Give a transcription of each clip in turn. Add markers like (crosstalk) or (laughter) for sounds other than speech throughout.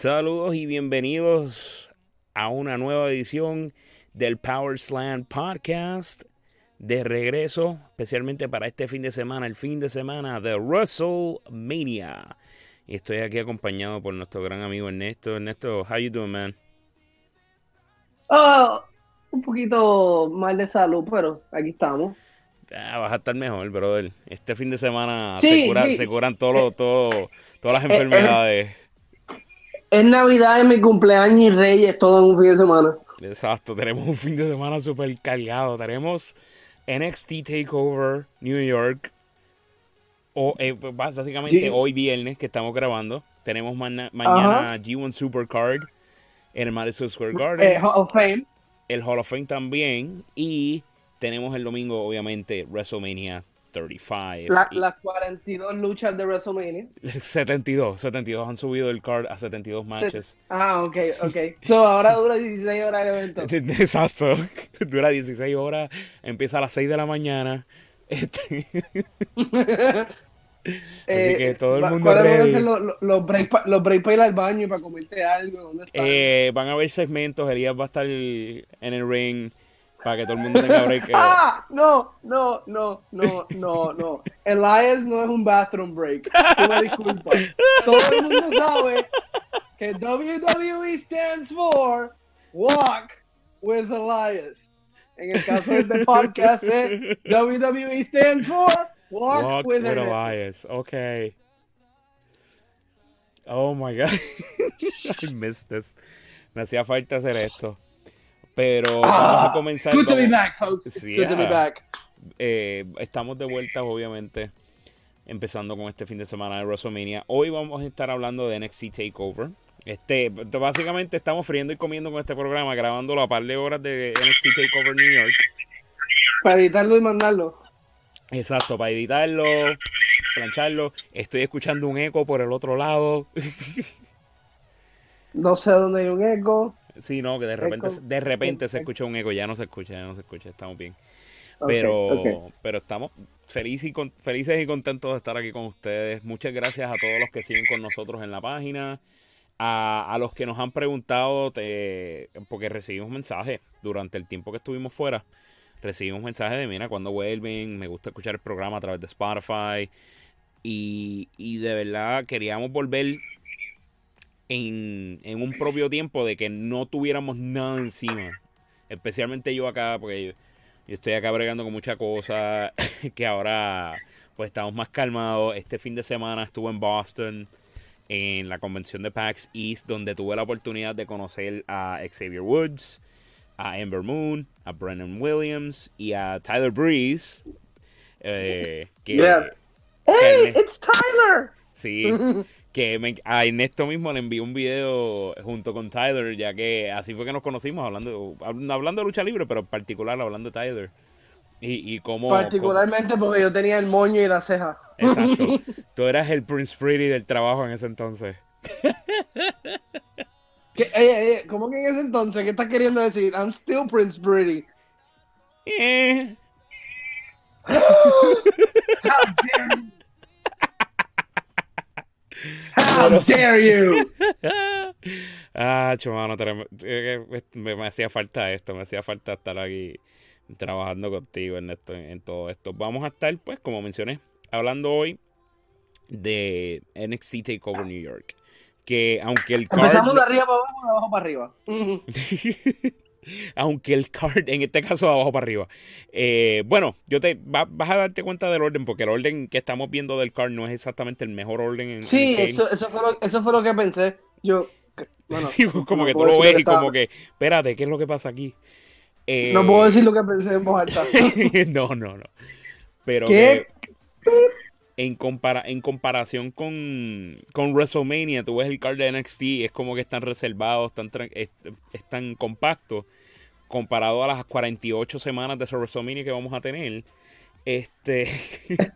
Saludos y bienvenidos a una nueva edición del Power Slam Podcast. De regreso, especialmente para este fin de semana, el fin de semana de WrestleMania. Y estoy aquí acompañado por nuestro gran amigo Ernesto. Ernesto, how you doing, man? Oh, un poquito mal de salud, pero aquí estamos. Ah, vas a estar mejor, brother. Este fin de semana Sí, se, cura- sí. se curan todo, todo, todas las Eh, eh. enfermedades. Es Navidad, es mi cumpleaños y Reyes, todo en un fin de semana. Exacto, tenemos un fin de semana súper cargado. Tenemos NXT Takeover New York. O, eh, bás- básicamente hoy viernes que estamos grabando. Tenemos mañana G1 Supercard en el Madison Square Garden. Eh, Hall of Fame. el Hall of Fame también. Y tenemos el domingo, obviamente, WrestleMania 35. La- Y- las 42 luchas de WrestleMania. (laughs) 72, 72 han subido el card a 72 matches. Ah, ok, ok. So, ahora dura 16 horas el evento. (laughs) Exacto. (laughs) Dura 16 horas, empieza a las 6 de la mañana. Este, Eh, que todo el mundo ¿cuáles van a ready. los, los, los breaks los breaks para ir al baño y para comerte algo? ¿Dónde eh, van a haber segmentos, Elías va a estar en el ring para que todo el mundo tenga break. eh, (laughs) Ah, no, no, no, no, no, no. Elias no es un bathroom break. Tú me disculpas. Todo el mundo sabe que WWE stands for Walk with Elias. En el caso de este podcast, es WWE stands for Walk, Walk with, with Elias. Elias. Ok. Oh my god. (laughs) I missed this. Me hacía falta hacer esto. Pero vamos a comenzar. Ah, Good to be back, folks. It's good to be ah. back. Eh, estamos de vuelta, obviamente, empezando con este fin de semana de WrestleMania. Hoy vamos a estar hablando de NXT Takeover. Este, básicamente estamos friendo y comiendo con este programa, grabándolo a par de horas de NXT Takeover New York. Para editarlo y mandarlo. Exacto, para editarlo, plancharlo. Estoy escuchando un eco por el otro lado. (laughs) No sé dónde hay un eco. Sí, no, que de repente, de repente se escucha un eco, ya no se escucha, ya no se escucha, estamos bien. Pero, pero estamos felices y, con- felices y contentos de estar aquí con ustedes. Muchas gracias a todos los que siguen con nosotros en la página, a, a los que nos han preguntado, te- porque recibimos mensajes durante el tiempo que estuvimos fuera. Recibimos mensajes de, mira, cuando vuelven, me gusta escuchar el programa a través de Spotify. Y, y de verdad queríamos volver en, en un propio tiempo de que no tuviéramos nada encima. Especialmente yo acá, porque yo, yo estoy acá bregando con muchas cosas (laughs) que ahora pues estamos más calmados. Este fin de semana estuve en Boston en la convención de PAX East donde tuve la oportunidad de conocer a Xavier Woods, a Ember Moon, a Brennan Williams y a Tyler Breeze. eh, que, Yeah. que ¡Hey! Erne- ¡It's Tyler! sí, (laughs) que me- a Ernesto mismo le envié un video junto con Tyler, ya que así fue que nos conocimos, hablando, hablando de lucha libre, pero en particular hablando de Tyler. Y, y cómo... Particularmente porque yo tenía el moño y la ceja. exacto. (laughs) Tú eras el Prince Pretty del trabajo en ese entonces. (laughs) ¿Qué, eh, eh, ¿Cómo que en ese entonces? ¿Qué estás queriendo decir? I'm still Prince Pretty. Eh, (laughs) How dare you? (laughs) ah, chumano, me, me hacía falta esto, me hacía falta estar aquí trabajando contigo en, esto, en todo esto. Vamos a estar, pues, como mencioné, hablando hoy de NXT Takeover New York. Que aunque el card, Empezamos de arriba para abajo, de abajo para arriba. (laughs) Aunque el card, en este caso de abajo para arriba. Eh, bueno, yo te va- vas a darte cuenta del orden, porque el orden que estamos viendo del card no es exactamente el mejor orden en, en Sí, game. eso, eso, fue lo, eso fue lo que pensé. Yo, bueno, (laughs) Sí, como no que tú lo ves y estaba- como que, espérate, ¿qué es lo que pasa aquí? Eh, No puedo decir lo que pensé en voz alta. (laughs) no, no, no. Pero ¿Qué? que en, compara en comparación con, con WrestleMania, tú ves el card de NXT, es como que están reservados, están, tran- es, es tan compacto comparado a las 48 semanas de ese WrestleMania que vamos a tener. Este, (laughs)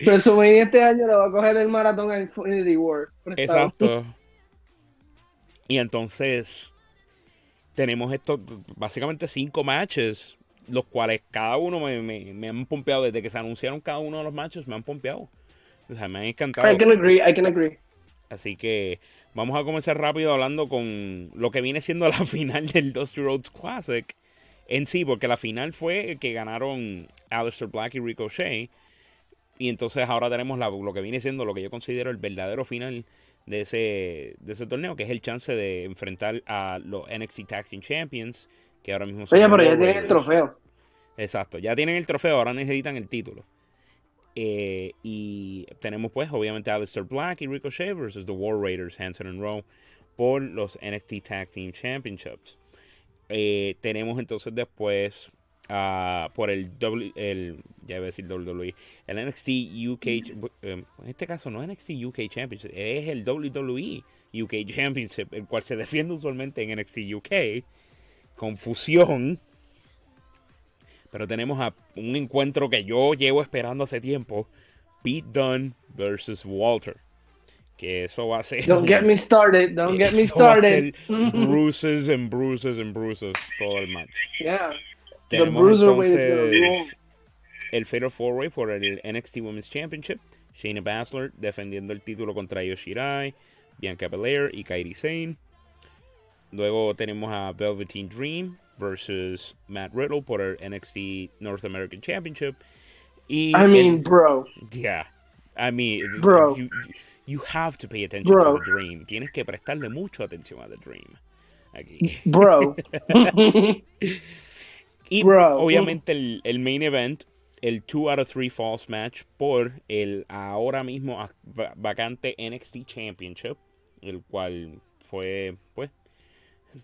WrestleMania este año le va a coger el maratón a Infinity War. prestado. exacto. Y entonces tenemos estos, básicamente cinco matches, los cuales cada uno me, me, me han pompeado desde que se anunciaron cada uno de los matches, me han pompeado. O sea, me han encantado. I can agree, I can agree. Así que vamos a comenzar rápido hablando con lo que viene siendo (laughs) la final del Dusty Rhodes Classic en sí, porque la final fue que ganaron Aleister Black y Ricochet. Y entonces ahora tenemos lo que viene siendo lo que yo considero el verdadero final de ese, de ese torneo, que es el chance de enfrentar a los NXT Tag Team Champions, que ahora mismo son. Oye, pero ya tienen el trofeo. Exacto, ya tienen el trofeo, ahora necesitan el título. Eh, y tenemos pues obviamente Aleister Black y Ricochet versus The War Raiders, Hanson and Rowe, por los NXT Tag Team Championships. Eh, tenemos entonces después uh, por el, w, el ya iba a decir WWE, el NXT UK, eh, en este caso no es NXT UK Championship, es el WWE UK Championship, el cual se defiende usualmente en NXT UK. Confusión. Pero tenemos a un encuentro que yo llevo esperando hace tiempo. Pete Dunne versus Walter. Que eso va a ser. Don't get me started. Don't get me started. bruises and bruises and bruises todo el match. Yeah. Tenemos entonces el Fatal Four Way por el NXT Women's Championship. Shayna Baszler defendiendo el título contra Io Shirai, Bianca Belair y Kairi Sane. Luego tenemos a Velveteen Dream versus Matt Riddle por el NXT North American Championship. Y I mean, bro. Yeah. I mean, bro. You, you have to pay attention to the Dream. Tienes que prestarle mucho atención a The Dream. Aquí. Bro. (laughs) y bro. obviamente el, el, main event, el 2 out of 3 false match por el ahora mismo vacante NXT Championship, el cual fue, pues,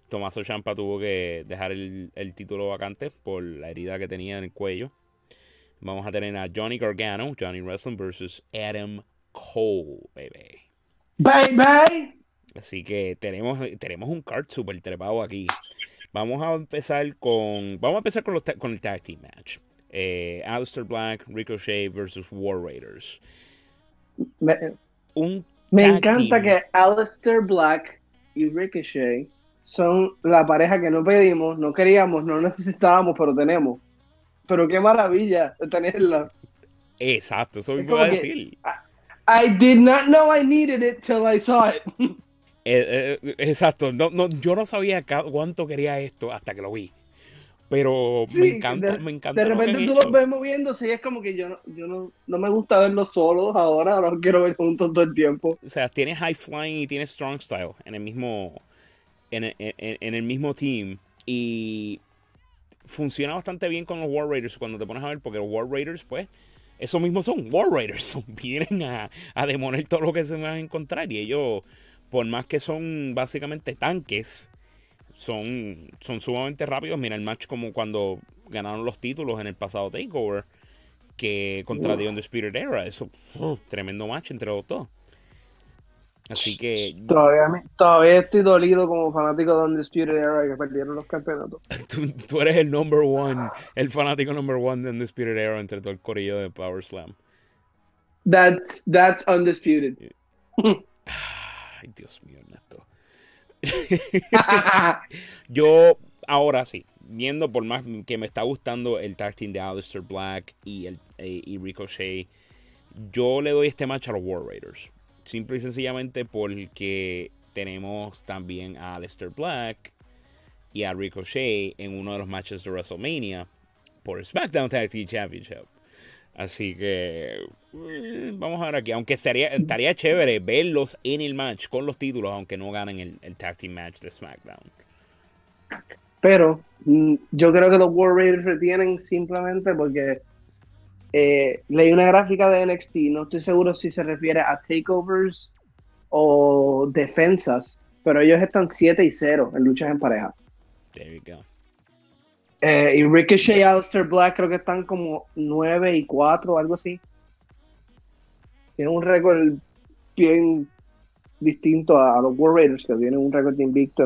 Tomaso Champa tuvo que dejar el, el título vacante por la herida que tenía en el cuello. Vamos a tener a Johnny Gargano, Johnny Wrestling versus Adam Cole, baby. Baby. Así que tenemos, tenemos un card super trepado aquí. Vamos a empezar con. Vamos a empezar con, los con el tag team match. Eh, Alistair Black, Ricochet versus War Raiders. Me, un me encanta que Alistair Black y Ricochet son la pareja que no pedimos, no queríamos, no necesitábamos, pero tenemos. Pero qué maravilla tenerla. Exacto, eso me iba a decir. I did not know I needed it till I saw it. (laughs) Eh, eh, exacto, no, no, yo no sabía cuánto quería esto hasta que lo vi. Pero me encanta, de, me encanta. De repente tú los ves moviéndose y es como que yo, no, yo no, no me gusta verlos solos ahora, ahora quiero ver juntos todo el tiempo. O sea, tiene high flying y tiene strong style en el mismo, en, en, en el mismo team. Y funciona bastante bien con los War Raiders cuando te pones a ver, porque los War Raiders, pues, eso mismo son (laughs) War Raiders. vienen a, a demoler todo lo que se van a encontrar. Y ellos, por más que son básicamente tanques, son, son sumamente rápidos. Mira el match como cuando ganaron los títulos en el pasado Takeover. Que contra The Undisputed Era. Eso, tremendo match entre los dos. Así que. Todavía, todavía estoy dolido como fanático de Undisputed Era que perdieron los campeonatos. (laughs) Tú, eres el number one, el fanático number one de Undisputed Era entre todo el corillo de Power Slam. That's, that's undisputed. (laughs) Ay, Dios mío, Ernesto. (laughs) Yo, ahora sí, viendo por más que me está gustando el tag team de Aleister Black y, el, eh, y Ricochet, yo le doy este match a los War Raiders. Simple y sencillamente porque tenemos también a Aleister Black y a Ricochet en uno de los matches de WrestleMania por SmackDown Tag Team Championship. Así que eh, vamos a ver aquí. Aunque estaría, estaría chévere verlos en el match con los títulos, aunque no ganen el, el Tag Team Match de SmackDown. Pero mm, yo creo que los War Raiders retienen simplemente porque eh, leí una gráfica de NXT, no estoy seguro si se refiere a takeovers o defensas, pero ellos están 7 y 0 en luchas en pareja. There you go. Eh, y Ricochet y Aleister Black creo que están como 9 y 4 o algo así. Tienen un récord bien distinto a, los War Raiders, que tienen un récord invicto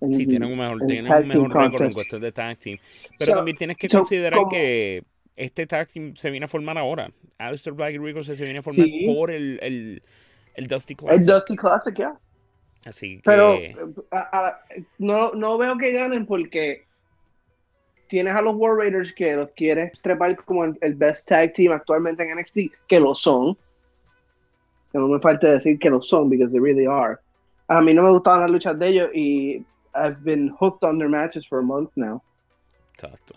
en, sí, tienen un mejor, tienen un mejor récord en cuestión de tag team. Pero también tienes que considerar que este tag team se viene a formar ahora. Alistair Black y Rico se viene a formar por el, el, el, Dusty Classic. El Dusty Classic, ya. Así que... Pero no, no veo que ganen porque tienes a los War Raiders que los quieres trepar como el, best tag team actualmente en NXT, que lo son. Que no me falta decir que lo son, because they really are. A mí no me gustaban las luchas de ellos y I've been hooked on their matches for a month now. Exacto.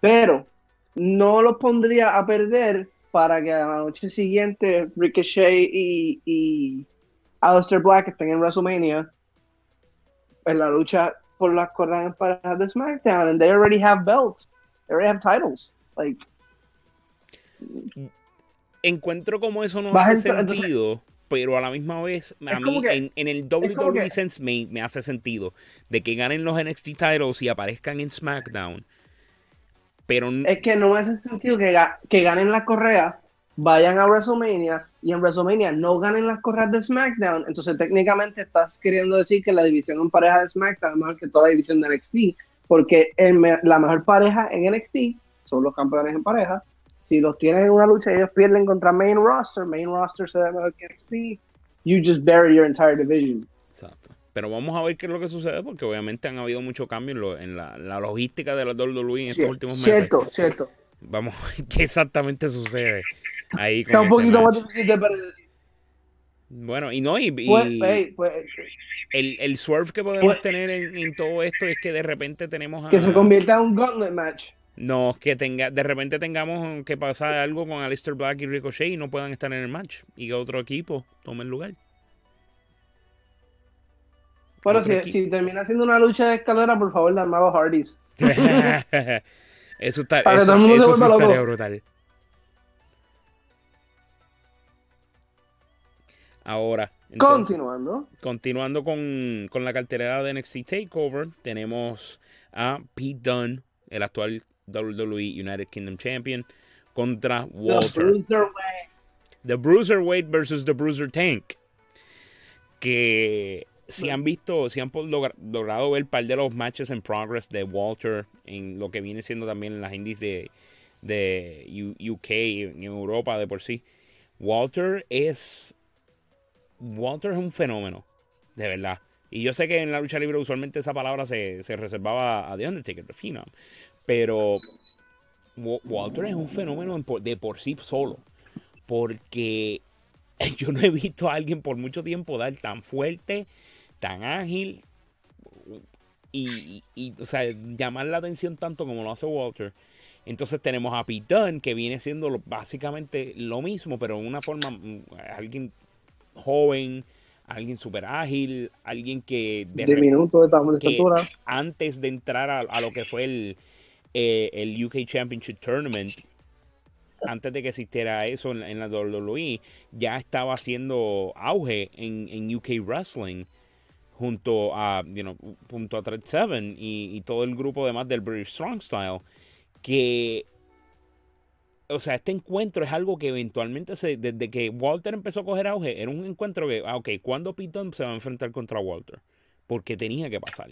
Pero no los pondría a perder para que a la noche siguiente Ricochet y, y Aleister Black estén en WrestleMania en la lucha por las correas para de SmackDown and they already have belts. They already have titles. Like Encuentro como eso no hace entrar- entonces- sentido, pero a la misma vez, a mí que- en, en el WWE sense me, me hace sentido de que ganen los NXT titles y aparezcan en SmackDown. Es que no hace sentido que, ga- que ganen las correas, vayan a WrestleMania y en WrestleMania no ganen las correas de SmackDown. Entonces, técnicamente estás queriendo decir que la división en pareja de SmackDown es mejor que toda la división de NXT, porque la mejor pareja en NXT son los campeones en pareja. Si los tienes en una lucha y ellos pierden contra main roster, main roster se ve mejor que NXT, you just bury your entire division. Pero vamos a ver qué es lo que sucede, porque obviamente han habido muchos cambios en, lo- en la, la logística de la WWE en estos últimos meses. cierto, cierto. Vamos a ver (laughs) qué exactamente sucede ahí Está un poquito más difícil de predecir. Bueno, y no, y, y Pues, hey, pues, el, el swerve que podemos Pues- tener en, en todo esto es que de repente tenemos a... que se convierta en un gauntlet match. No, que tenga, de repente tengamos que pasar algo con Aleister Black y Ricochet y no puedan estar en el match y que otro equipo tome el lugar. Bueno, si, si termina siendo una lucha de escalera, por favor, dame a los Hardys. (laughs) eso está, Para eso, todo sí estaría brutal. Ahora, entonces, Continuando. continuando con, con la cartelera de NXT TakeOver, tenemos a Pete Dunne, el actual WWE United Kingdom Champion, contra The Walter. Bruiserweight. The Bruiserweight versus The Bruiser Tank. Que si han visto, si han logrado ver un par de los matches en progress de Walter en lo que viene siendo también en las indies de, de UK en Europa de por sí. Walter es. Walter es un fenómeno. De verdad. Y yo sé que en la lucha libre usualmente esa palabra se, se reservaba a The Undertaker, Phenom. Pero Wa- Walter es un fenómeno de por sí solo porque (laughs) yo no he visto a alguien por mucho tiempo dar tan fuerte, tan ágil y, y- y, o sea, llamar la atención tanto como lo hace Walter. Entonces tenemos a Pete Dunne, que viene siendo lo- básicamente lo mismo, pero en una forma, mm, alguien joven, alguien súper ágil, alguien que de de de estatura. antes de entrar a, a lo que fue el, eh, el UK Championship Tournament, antes de que existiera eso en, en la WWE, ya estaba haciendo auge en, en UK Wrestling junto a, you know, junto a Thread 7 y, todo el grupo demás del British Strong Style, que, o sea, este encuentro es algo que eventualmente, se, desde que Walter empezó a coger auge, era un encuentro que, ah, ok, ¿cuándo Dunne se va a enfrentar contra Walter? Porque tenía que pasar.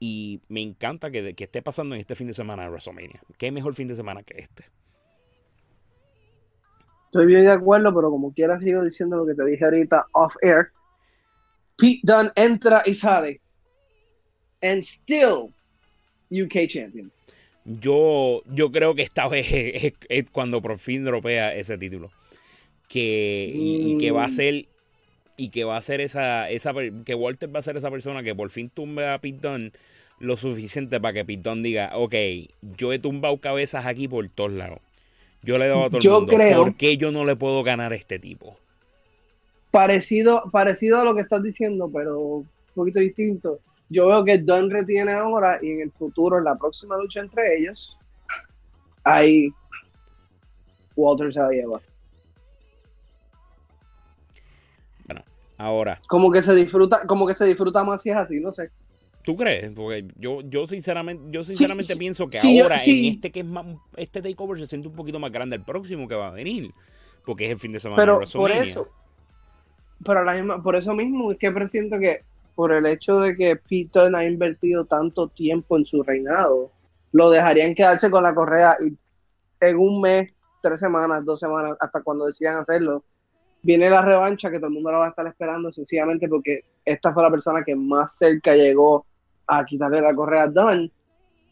Y me encanta que, que esté pasando en este fin de semana de WrestleMania. ¿Qué mejor fin de semana que este? Estoy bien de acuerdo, pero como quieras sigo diciendo lo que te dije ahorita off air. Pete Dunne entra y sale. And still UK champion. Yo, yo creo que esta vez (laughs) es, es- es cuando por fin dropea ese título. Que, y, y que va a Mm. ser. Y que va a ser esa, esa. Que Walter va a ser esa persona que por fin tumbe a Pete Dunne lo suficiente para que Pete Dunne diga: Ok, yo he tumbado cabezas aquí por todos lados. Yo le he dado a todo el Yo mundo. creo- ¿Por qué yo no le puedo ganar a este tipo? Parecido, parecido a lo que estás diciendo, pero un poquito distinto. Yo veo que Dunne retiene ahora y en el futuro, en la próxima lucha entre ellos, ahí Walter se la lleva. Bueno, ahora. Como que se disfruta, como que se disfruta más si es así, no sé. ¿Tú crees? Porque yo, yo sinceramente, yo sinceramente sí, pienso que sí, ahora sí. en este que es más, este takeover se siente un poquito más grande el próximo que va a venir. Porque es el fin de semana de Pero por WrestleMania. eso, pero a la misma, por eso mismo es que presiento que por el hecho de que Dunne ha invertido tanto tiempo en su reinado, lo dejarían quedarse con la correa y en un mes, tres semanas, dos semanas, hasta cuando decidan hacerlo, viene la revancha que todo el mundo la va a estar esperando sencillamente porque esta fue la persona que más cerca llegó a quitarle la correa a Dunn.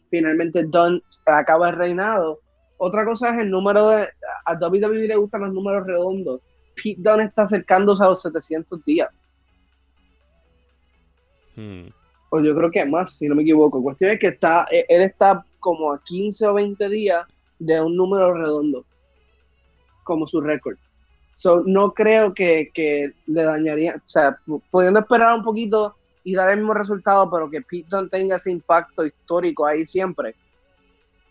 Finalmente Dunn acaba el reinado. Otra cosa es el número de... A WWE le gustan los números redondos. Pete Dunne está acercándose a los 700 días. Hmm. O yo creo que más, si no me equivoco. Cuestión es que está, e, él está como a 15 o 20 días de un número redondo, como su récord. So, no creo que, que le dañaría, o sea, pudiendo esperar un poquito y dar el mismo resultado, pero que Pete Dunne tenga ese impacto histórico ahí siempre,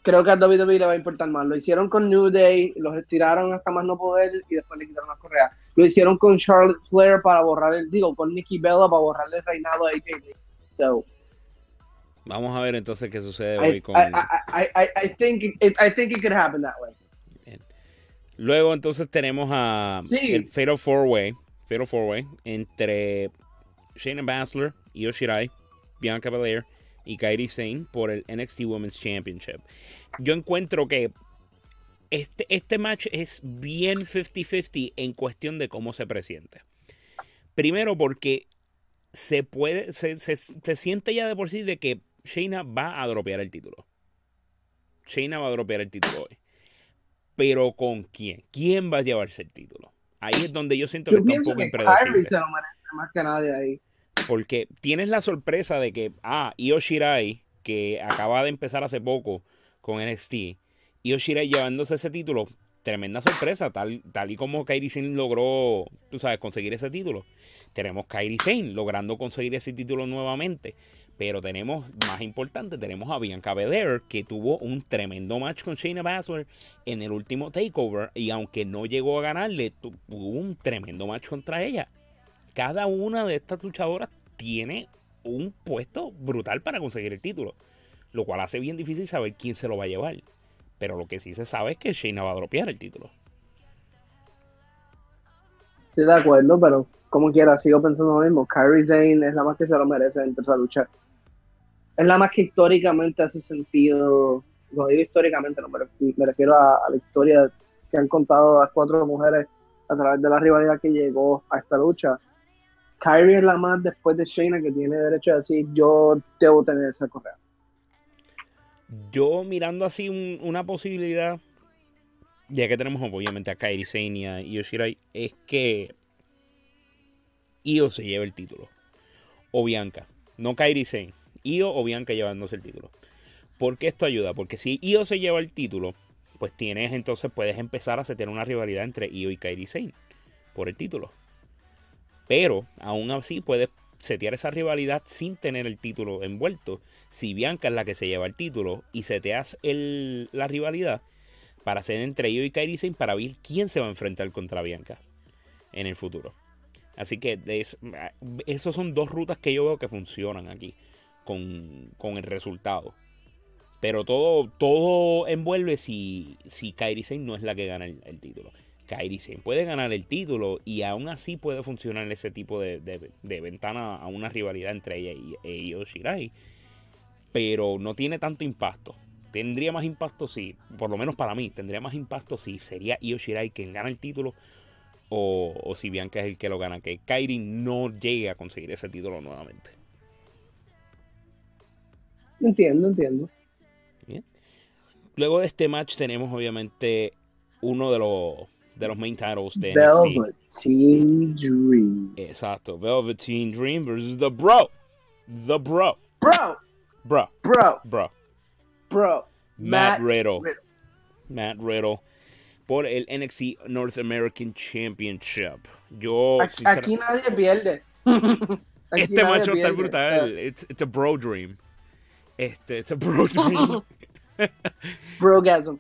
creo que a WWE le va a importar más. Lo hicieron con New Day, los estiraron hasta más no poder y después le quitaron las correas. Lo hicieron con Charlotte Flair para borrar el, digo, con Nikki Bella para borrarle el reinado a AJ Lee. So, Vamos a ver entonces qué sucede I, hoy con... I, I, I, I think it, I think it could happen that way. Luego entonces tenemos a Sí. el Fatal Four Way, Fatal Four Way entre Shayna Baszler, Io Shirai, Bianca Belair y Kairi Sane por el NXT Women's Championship. Yo encuentro que este, este match es bien 50-50 en cuestión de cómo se presenta. Primero porque se puede, se, se- se siente ya de por sí de que Shayna va a dropear el título. Shayna va a dropear el título hoy. Pero ¿con quién? ¿Quién va a llevarse el título? Ahí es donde yo siento que Yo está un poco impredecible. Kyrie se lo merece más que nadie ahí. Porque tienes la sorpresa de que, ah, Io Shirai, que acaba de empezar hace poco con NXT, Io Shirai llevándose ese título, tremenda sorpresa, tal, tal y como Kairi Sane logró, tú sabes, conseguir ese título. Tenemos Kairi Sane logrando conseguir ese título nuevamente. Pero tenemos, más importante, tenemos a Bianca Belair, que tuvo un tremendo match con Shayna Baszler en el último takeover. Y aunque no llegó a ganarle, tu- tuvo un tremendo match contra ella cada una de estas luchadoras tiene un puesto brutal para conseguir el título. Lo cual hace bien difícil saber quién se lo va a llevar. Pero lo que sí se sabe es que Shayna va a dropear el título. Estoy de acuerdo, pero como quiera, sigo pensando lo mismo. Kyrie Zane es la más que se lo merece entre esa lucha. Es la más que históricamente hace sentido. Lo digo históricamente, no me refiero a, a la historia que han contado las cuatro mujeres a través de la rivalidad que llegó a esta lucha. Kyrie es la más después de Shayna que tiene derecho a decir yo debo tener esa correa. Yo mirando así un- una posibilidad, ya que tenemos obviamente a Kairi Sane y a Io Shirai, es que Io se lleve el título. O Bianca. No Kairi Sane. Io o Bianca llevándose el título. ¿Por qué esto ayuda? Porque si Io se lleva el título, pues tienes entonces, puedes empezar a tener una rivalidad entre Io y Kairi Sane por el título. Pero aún así puedes setear esa rivalidad sin tener el título envuelto. Si Bianca es la que se lleva el título y seteas el, la rivalidad para hacer entre Io y Kairi Sane para ver quién se va a enfrentar contra Bianca en el futuro. Así que es, esos son dos rutas que yo veo que funcionan aquí con, con el resultado. Pero todo, todo envuelve si, si Kairi Sane no es la que gana el título. Kairi Sane puede ganar el título y aún así puede funcionar ese tipo de, de- de ventana a una rivalidad entre ella y, e Io Shirai. Pero no tiene tanto impacto. Tendría más impacto si, por lo menos para mí, tendría más impacto si sería Io Shirai quien gana el título o, o si Bianca es el que lo gana. Que Kairi no llegue a conseguir ese título nuevamente. Entiendo, entiendo. Luego de este match tenemos obviamente uno de los, de los main titles de. Velveteen Dream. Exacto, Velveteen Dream versus The Bro. The Bro. Bro, Bro. bro, Bro. bro. Matt, Riddle. Riddle. Matt Riddle. Por el NXT North American Championship. Yo, Aquí, aquí nadie pierde. (laughs) Aquí este nadie estar pierde. brutal. It's, it's a bro dream. Este, it's a bro (laughs) dream. (laughs) Brogasm.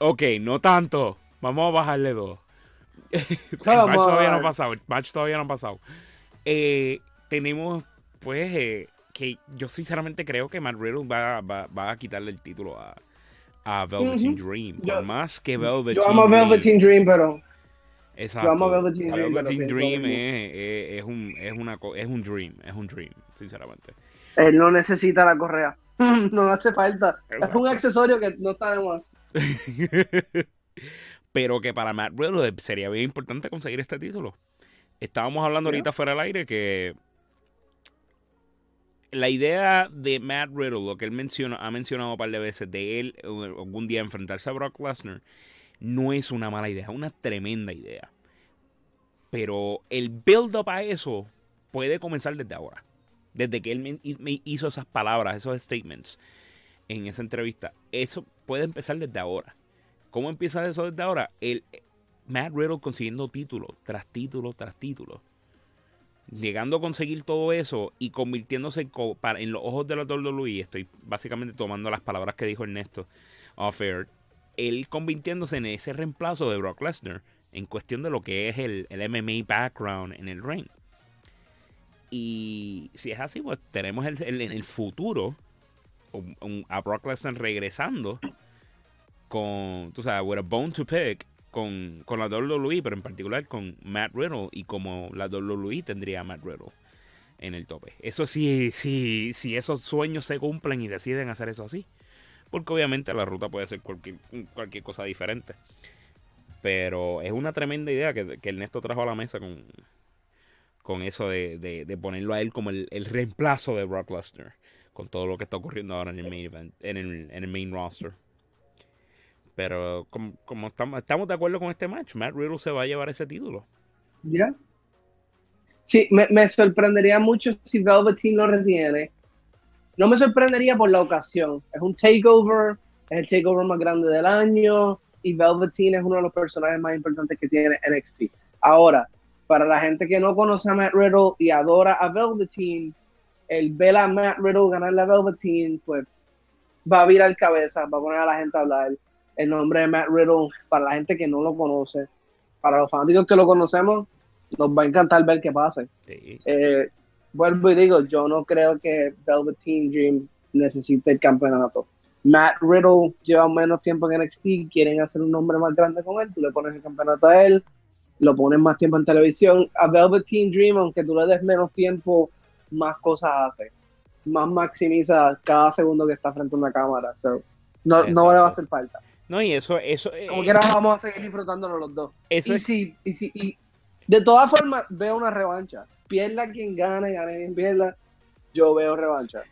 ok, no tanto. Vamos a bajarle dos. (laughs) el match todavía no ha pasado. El match todavía no ha pasado. Eh, tenemos, pues, eh, que yo sinceramente creo que Matt Riddle va, va- va a quitarle el título a, a Velveteen. Dream. Por Yo- más que Velveteen Yo amo Dream- Velveteen Dream, pero Exacto. yo amo Velveteen Dream, Velveteen Dream es, es- es un, es, una, es un dream. Es un dream, sinceramente. él no necesita la correa. (laughs) no hace falta. Es un accesorio que no está de más. (laughs) Pero que para Matt Riddle sería bien importante conseguir este título. Estábamos hablando ahorita fuera del aire que la idea de Matt Riddle, lo que él menciona, ha mencionado un par de veces, de él eh, algún día enfrentarse a Brock Lesnar, no es una mala idea, es una tremenda idea. Pero el build-up a eso puede comenzar desde ahora. Desde que él me, hizo esas palabras, esos statements en esa entrevista. Eso puede empezar desde ahora. ¿Cómo empieza eso desde ahora? El, Matt Riddle consiguiendo título tras título tras título. Llegando a conseguir todo eso y convirtiéndose en, los ojos de la WWE, estoy básicamente tomando las palabras que dijo Ernesto off air, él convirtiéndose en ese reemplazo de Brock Lesnar en cuestión de lo que es el, MMA background en el ring. Y si es así, pues tenemos el, en el futuro a Brock Lesnar regresando con, tú sabes, with a bone to pick con, con la WWE, pero en particular con Matt Riddle y como la WWE tendría a Matt Riddle en el tope. Eso sí, sí, si esos sueños se cumplen y deciden hacer eso así. Porque obviamente la ruta puede ser cualquier, cualquier cosa diferente. Pero es una tremenda idea que, que Ernesto trajo a la mesa con, con eso de, de, ponerlo a él como el, reemplazo de Brock Lesnar. Con todo lo que está ocurriendo ahora en el main event, en el, en el main roster. Pero como, como estamos, estamos, de acuerdo con este match, Matt Riddle se va a llevar ese título. Ya. Sí, me, me, sorprendería mucho si Velveteen lo retiene. No me sorprendería por la ocasión. Es un takeover, es el takeover más grande del año y Velveteen es uno de los personajes más importantes que tiene NXT. Ahora, para la gente que no conoce a Matt Riddle y adora a Velveteen, el ver a Matt Riddle ganar la Velveteen, pues va a virar cabeza, va a poner a la gente a hablar el nombre de Matt Riddle para la gente que no lo conoce. Para los fanáticos que lo conocemos, nos va a encantar ver qué pase. Eh, vuelvo y digo, yo no creo que Velveteen Dream necesite el campeonato. Matt Riddle lleva menos tiempo en NXT, quieren hacer un nombre más grande con él, tú le pones el campeonato a él, lo pones más tiempo en televisión. A Velveteen Dream, aunque tú le des menos tiempo, más cosas hace. Más maximiza cada segundo que está frente a una cámara. no, no le va a hacer falta. No, y eso, eso. Como eh, vamos a seguir disfrutándolo los dos. Eso y, si, y, si, y de todas formas, veo una revancha. Pierda quien gane, gane quien pierda. Yo veo revancha.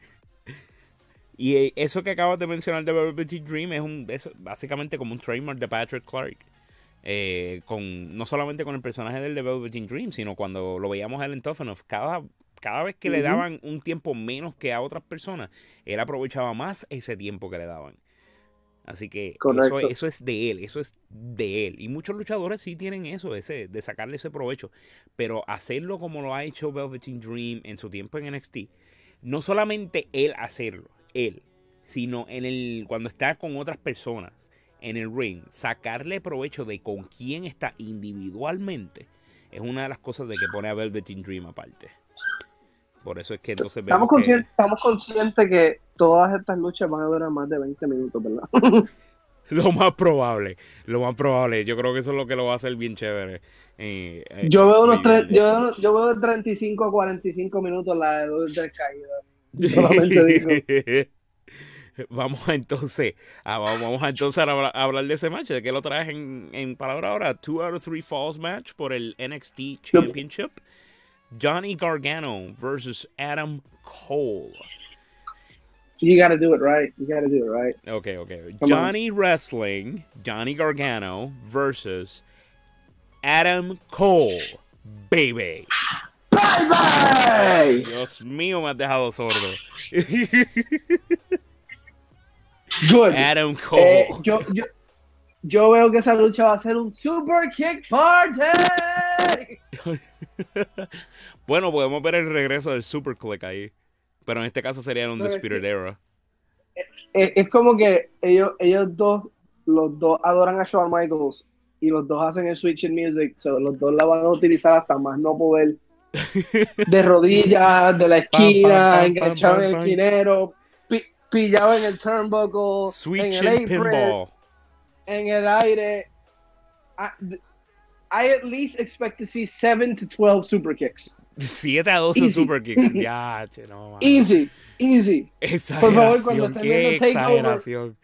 Y eh, eso que acabas de mencionar de Velvet Dream es un es básicamente como un trademark de Patrick Clark. Eh, con, no solamente con el personaje del de Velvet Dream, sino cuando lo veíamos a él en Tough cada, cada vez que le daban un tiempo menos que a otras personas, él aprovechaba más ese tiempo que le daban. Así que eso, eso, es de él, eso es de él. Y muchos luchadores sí tienen eso, ese, de sacarle ese provecho. Pero hacerlo como lo ha hecho Velveteen Dream en su tiempo en NXT, no solamente él hacerlo, él, sino en el, cuando está con otras personas en el ring, sacarle provecho de con quién está individualmente, es una de las cosas de que pone a Velveteen Dream aparte. Por eso es que entonces estamos, conscientes, estamos conscientes que todas estas luchas van a durar más de 20 minutos, ¿verdad? (laughs) lo más probable, lo más probable. Yo creo que eso es lo que lo va a hacer bien chévere. Eh, eh, yo, veo unos tres, yo, yo, veo de 35 a 45 minutos la de dos caídas. (laughs) Solamente digo. (laughs) Vamos a entonces, a, vamos a entonces a hablar, de ese match, de que lo traes en, en palabra ahora, two out of three falls match por el NXT Championship. Johnny Gargano versus Adam Cole. You got to do it right. You got to do it right. Okay, okay. Come Johnny on. Wrestling, Johnny Gargano versus Adam Cole. Baby. Baby. Dios mío, me has dejado sordo. (laughs) Good. Adam eh, Cole. Eh, yo, yo, yo veo que esa lucha va a ser un super kick party. (laughs) bueno, podemos ver el regreso del Super Click ahí. Pero en este caso sería un Spirit Era. Es, como que ellos, ellos dos, los dos adoran a Shawn Michaels y los dos hacen el Switch in Music. los dos la van a utilizar hasta más no poder. (laughs) De rodillas, de la esquina, enganchado en el esquinero, pillado en el turnbuckle, Switch en el pinball. En el aire. Ah, I at least expect to see 7 to 12 super kicks. 7 a 12 super kicks. (laughs) Ya, che, no, Easy, easy. Exageración, Por favor, cuando estén viendo Takeover,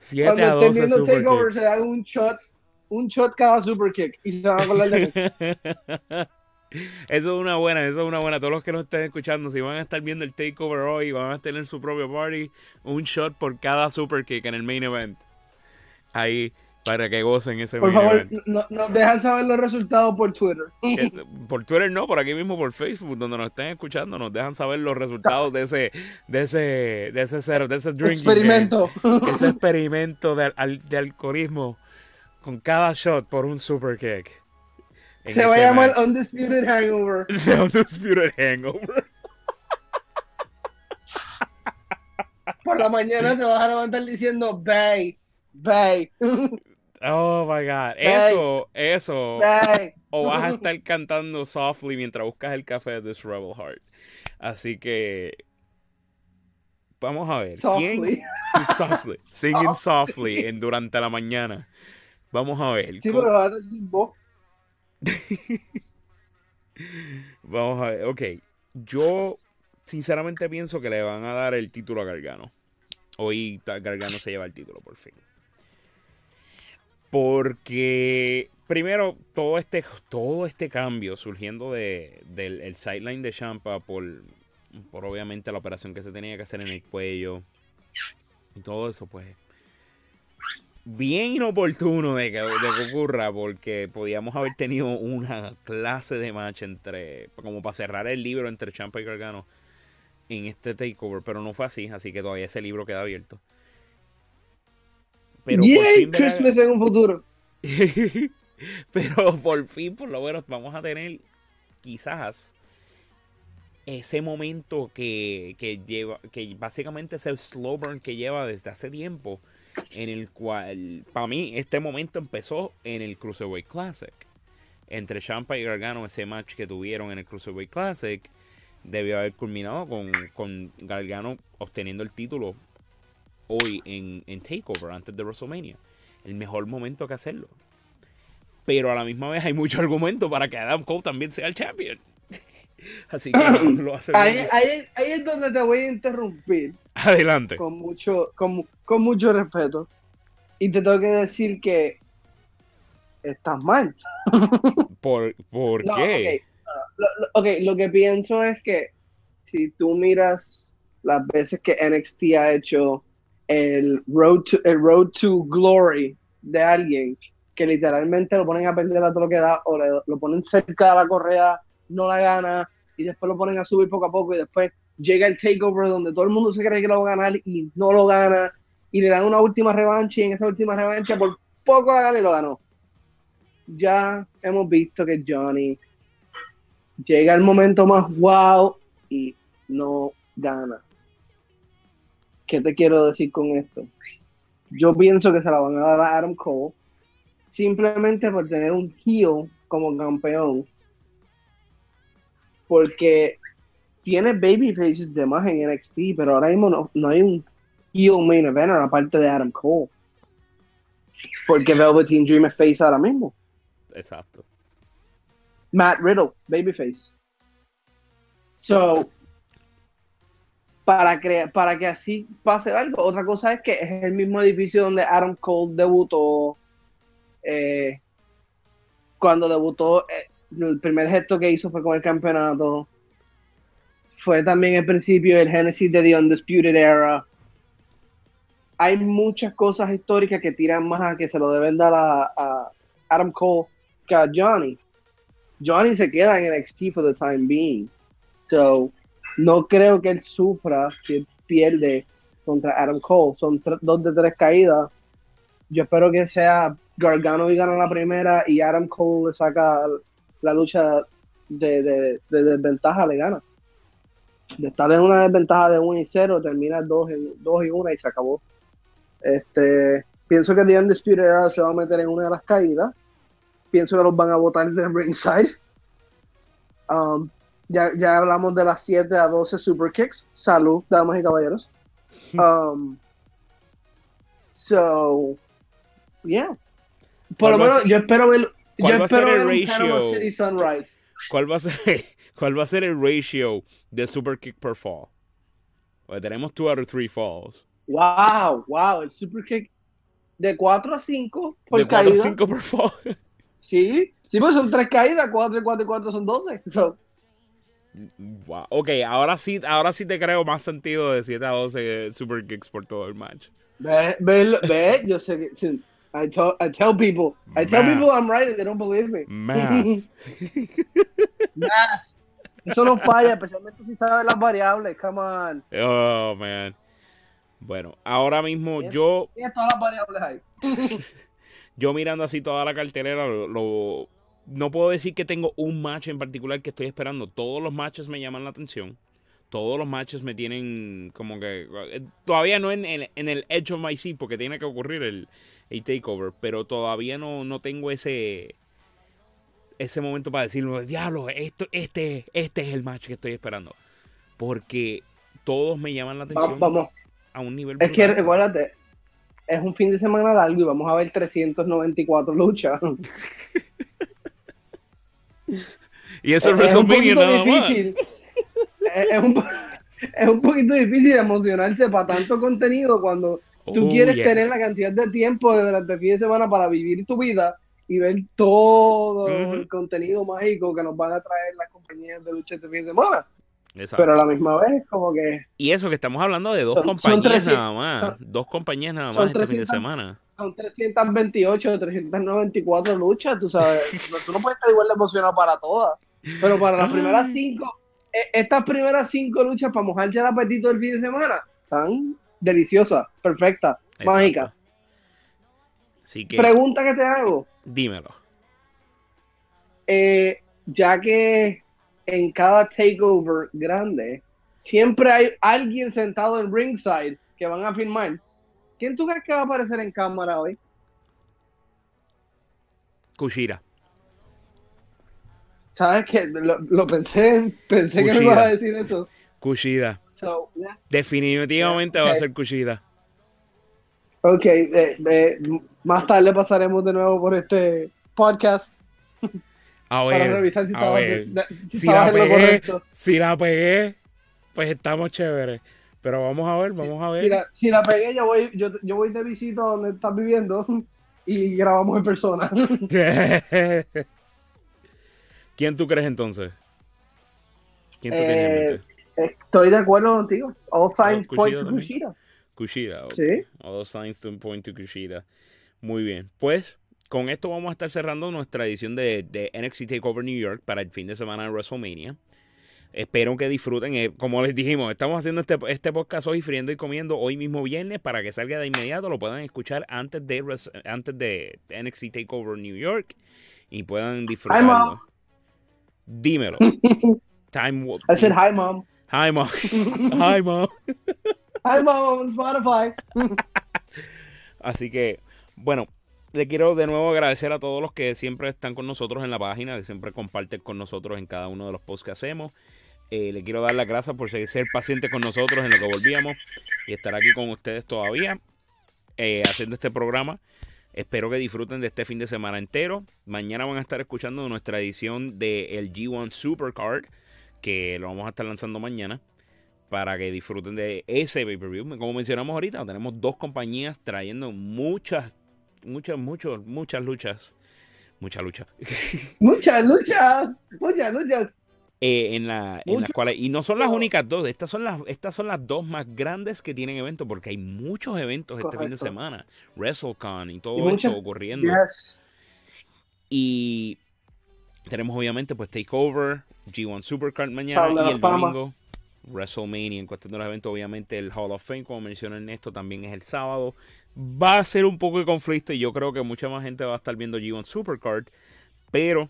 7 a 12 viendo super takeover, kicks. se dan un shot, un shot cada super kick y se van a acordar de (laughs) Eso es una buena, eso es una buena. Todos los que nos estén escuchando, si van a estar viendo el takeover hoy, van a tener su propio party, un shot por cada super kick en el main event. Ahí para que gocen ese Por favor, no- nos dejan saber los resultados por Twitter. (laughs) Por Twitter no, por aquí mismo por Facebook, donde nos estén escuchando, nos dejan saber los resultados de ese, de ese, de ese cero, de ese drinking game. Experimento. ese (laughs) experimento de, al- de alcoholismo con cada shot por un super kick. En Se va a llamar. Undisputed Hangover. (laughs) The Undisputed Hangover. Por la mañana te vas a levantar diciendo Bay, Oh my god. Eso, eso. O (laughs) vas a estar cantando softly mientras buscas el café de This Rebel Heart. Así que. Vamos a ver. ¿Quién? Softly. (laughs) Singing softly en, durante la mañana. Vamos a ver. Sí, ¿cómo- pero vas a decir vos. (laughs) Vamos a ver, ok. Yo sinceramente pienso que le van a dar el título a Gargano. Hoy Gargano se lleva el título por fin. Porque primero todo este todo este cambio surgiendo de, del el sideline de Champa por, por obviamente la operación que se tenía que hacer en el cuello y todo eso pues bien inoportuno de que, de que ocurra porque podíamos haber tenido una clase de match entre como para cerrar el libro entre Champa y Gargano en este takeover pero no fue así así que todavía ese libro queda abierto pero por fin Christmas en un futuro. (laughs) pero por fin por lo menos vamos a tener quizás ese momento que, que lleva que básicamente es el slow burn que lleva desde hace tiempo en el cual, para mí, este momento empezó en el Cruiserweight Classic. Entre Champa y Gargano, ese match que tuvieron en el Cruiserweight Classic, debió haber culminado con, con Gargano obteniendo el título hoy en, en Takeover, antes de WrestleMania. El mejor momento que hacerlo. Pero a la misma vez hay mucho argumento para que Adam Cole también sea el champion. (laughs) Así que lo hace Ahí, difícil. ahí, ahí es donde te voy a interrumpir Adelante. con mucho, con, con mucho respeto. Y te tengo que decir que estás mal. (laughs) ¿Por, por No, qué? ok. Lo, lo- ok, lo que pienso es que si tú miras las veces que NXT ha hecho el road to, el road to glory de alguien que literalmente lo ponen a perder a todo lo que da o le- lo ponen cerca de la correa, no la gana y después lo ponen a subir poco a poco y después llega el takeover donde todo el mundo se cree que lo va a ganar y no lo gana y le dan una última revancha y en esa última revancha por poco la gana y lo ganó. Ya hemos visto que Johnny llega el momento más wow y no gana. ¿Qué te quiero decir con esto? Yo pienso que se la van a dar a Adam Cole simplemente por tener un heel como campeón. Porque tiene babyfaces de más en NXT, pero ahora mismo no, no hay un heel main event aparte de Adam Cole. Porque Velveteen Dream es face ahora mismo. Exacto. Matt Riddle, babyface. So, para, crea- para que así pase algo, otra cosa es que es el mismo edificio donde Adam Cole debutó. eh, cuando debutó, eh, el primer gesto que hizo fue con el campeonato. Fue también el principio del Genesis de The Undisputed Era. Hay muchas cosas históricas que tiran más a que se lo deben dar a, a Adam Cole que a Johnny. Johnny se queda en NXT for the time being. So, no creo que él sufra si pierde contra Adam Cole. Son dos de tres caídas. Yo espero que sea Gargano y gana la primera y Adam Cole le saca la lucha de, de- de desventaja, le gana. De estar en una desventaja de 1 y 0, termina 2 y 1 y se acabó. Este, pienso que The Undisputed Era se va a meter en una de las caídas pienso que los van a votar de ringside. Um, ya, ya hablamos de las 7 a 12 super kicks. Salud, damas y caballeros. (laughs) Um, so, yeah. Por ¿Cuál lo menos yo espero ver, yo cuál va a ser espero el ver ratio? City Sunrise. ¿Cuál va a ser, (laughs) cuál va a ser el ratio de super kick per fall? Porque tenemos 2 out of 3 falls. Wow, wow, el super kick de 4 a 5 por de 4 a caída. 5 per fall. (laughs) Sí, sí, pues son 3 caídas, 4 y 4 y 4 son 12. So, Wow. Ok, ahora sí, ahora sí te creo más sentido de 7 a 12 super kicks por todo el match. Ve, ve, ve, yo sé que I, tell, I tell people, I tell Math. people I'm right and they don't believe me. Math. (laughs) Math. Eso no falla, especialmente si sabes las variables. Come on. Oh, man. Bueno, ahora mismo yo, Tienes todas las variables ahí. (laughs) yo mirando así toda la cartelera, lo, lo- no puedo decir que tengo un match en particular que estoy esperando. Todos los matches me llaman la atención. Todos los matches me tienen como que... eh, Todavía no en, en- en el edge of my seat porque tiene que ocurrir el, el takeover. Pero todavía no, no tengo ese... Ese momento para decirlo, diablo, esto, este, este es el match que estoy esperando. Porque todos me llaman la atención Vamos. a un nivel Es que recuérdate, es un fin de semana largo y vamos a ver 394 luchas. (laughs) (laughs) Y eso es WrestleMania nada más. difícil. Es, es un, es un poquito difícil emocionarse para tanto contenido cuando tú Oh, quieres yeah. tener la cantidad de tiempo durante el fin de semana para vivir tu vida y ver todo Ujú. el contenido mágico que nos van a traer las compañías de lucha este fin de semana. Exacto. Pero a la misma vez, como que Y eso que estamos hablando de dos Son- son compañías 300 nada más. son- dos compañías nada son más este fin de 300 semana. Son 328 o 394 luchas, tú sabes. (laughs) Tú no puedes estar igual de emocionado para todas. Pero para las Ay. primeras cinco, eh, estas primeras cinco luchas para mojar ya el apetito del fin de semana, están deliciosas, perfectas, Exacto. mágicas. Así que Pregunta que te hago, dímelo. eh, ya que en cada takeover grande siempre hay alguien sentado en ringside que van a filmar. ¿Quién tú crees que va a aparecer en cámara hoy? Kushira. ¿Sabes qué? Lo, lo pensé, pensé que me ibas a decir eso. Kushida. So, yeah. Definitivamente Yeah, va a ser Kushida. Ok, eh, eh, más tarde pasaremos de nuevo por este podcast A para ver, revisar si a estabas, ver. de- si la pegué, si la pegué, pues estamos chéveres. Pero vamos a ver, vamos a ver. la, si la pegué, yo voy, yo, yo voy de visita donde estás viviendo y grabamos en persona. (laughs) ¿Quién tú crees entonces? ¿Quién tú tienes en Eh, mente? Estoy de acuerdo contigo. All signs point to. Kushida. Kushida. ok. Sí. All signs point to Kushida. Muy bien. Pues con esto vamos a estar cerrando nuestra edición de, de NXT TakeOver New York para el fin de semana de WrestleMania. Espero que disfruten. eh, como les dijimos, estamos haciendo este, este podcast hoy friendo y comiendo hoy mismo viernes para que salga de inmediato. Lo puedan escuchar antes de, antes de NXT TakeOver New York y puedan disfrutarlo. Mom. Dímelo. (laughs) Time I said hi, mom. Hi, mom. (laughs) Hi, mom. (laughs) Hi, mom on Spotify. Así que, bueno, le quiero de nuevo agradecer a todos los que siempre están con nosotros en la página, que siempre comparten con nosotros en cada uno de los posts que hacemos. Eh, le quiero dar las gracias por ser, pacientes con nosotros en lo que volvíamos y estar aquí con ustedes todavía eh, haciendo este programa. Espero que disfruten de este fin de semana entero. Mañana van a estar escuchando nuestra edición del G1 Supercard, que lo vamos a estar lanzando mañana para que disfruten de ese pay-per-view. Como mencionamos ahorita, tenemos dos compañías trayendo muchas, muchas, muchas, muchas luchas. Mucha lucha. Muchas luchas. Muchas luchas. (laughs) eh, en, la, en las cuales. Y no son las únicas dos. Estas son las, estas son las dos más grandes que tienen eventos. Porque hay muchos eventos este fin de semana. WrestleCon y todo Y muchas- esto ocurriendo. Yes. Y tenemos obviamente pues Takeover, G1 Supercard mañana y el Fama. domingo WrestleMania. En cuestión de los eventos, obviamente el Hall of Fame, como mencionó Ernesto, también es el sábado. Va a ser un poco de conflicto y yo creo que mucha más gente va a estar viendo G1 Supercard. Pero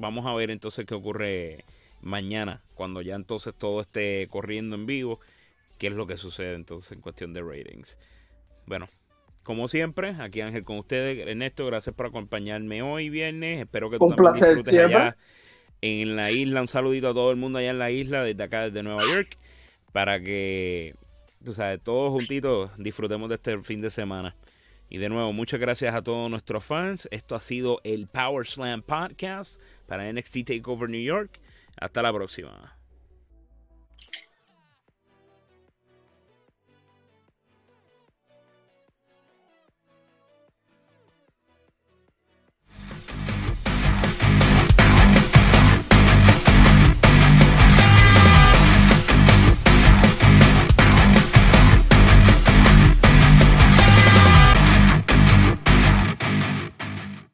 vamos a ver entonces qué ocurre mañana, cuando ya entonces todo esté corriendo en vivo, qué es lo que sucede entonces en cuestión de ratings. Bueno, como siempre, aquí Ángel con ustedes. Ernesto, gracias por acompañarme hoy viernes. Espero que tú Un también placer disfrutes siempre. allá en la isla. Un saludito a todo el mundo allá en la isla, desde acá, desde Nueva York, para que, tú sabes, todos juntitos disfrutemos de este fin de semana. Y de nuevo, muchas gracias a todos nuestros fans. Esto ha sido el Power Slam Podcast para NXT Takeover New York. Hasta la próxima.